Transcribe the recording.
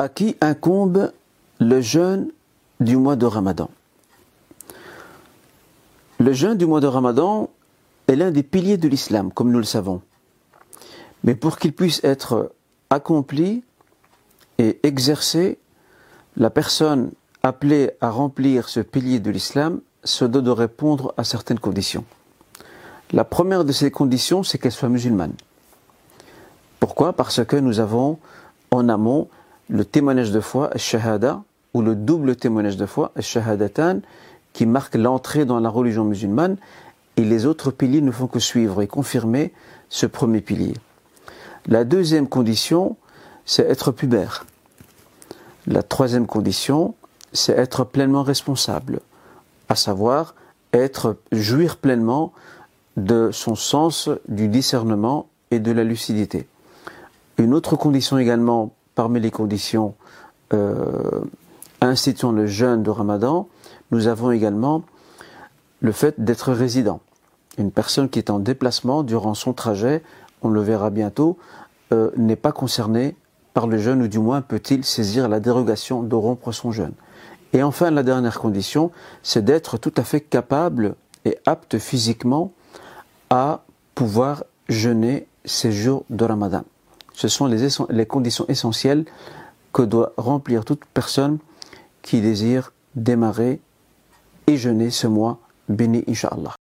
À qui incombe le jeûne du mois de Ramadan Le jeûne du mois de Ramadan est l'un des piliers de l'islam, comme nous le savons. Mais pour qu'il puisse être accompli et exercé, la personne appelée à remplir ce pilier de l'islam se doit de répondre à certaines conditions. La première de ces conditions, c'est qu'elle soit musulmane. Pourquoi? Parce que nous avons en amont le témoignage de foi, shahada, ou le double témoignage de foi, shahadatan, qui marque l'entrée dans la religion musulmane, et les autres piliers ne font que suivre et confirmer ce premier pilier. La deuxième condition, c'est être pubère. La troisième condition, c'est être pleinement responsable, à savoir être jouir pleinement de son sens du discernement et de la lucidité. Une autre condition également, parmi les conditions euh, instituant le jeûne de Ramadan, nous avons également le fait d'être résident. Une personne qui est en déplacement durant son trajet, on le verra bientôt, euh, n'est pas concernée par le jeûne ou du moins peut-il saisir la dérogation de rompre son jeûne. Et enfin, la dernière condition, c'est d'être tout à fait capable et apte physiquement à pouvoir jeûner ces jours de Ramadan. Ce sont les, conditions essentielles que doit remplir toute personne qui désire démarrer et jeûner ce mois béni, Inch'Allah.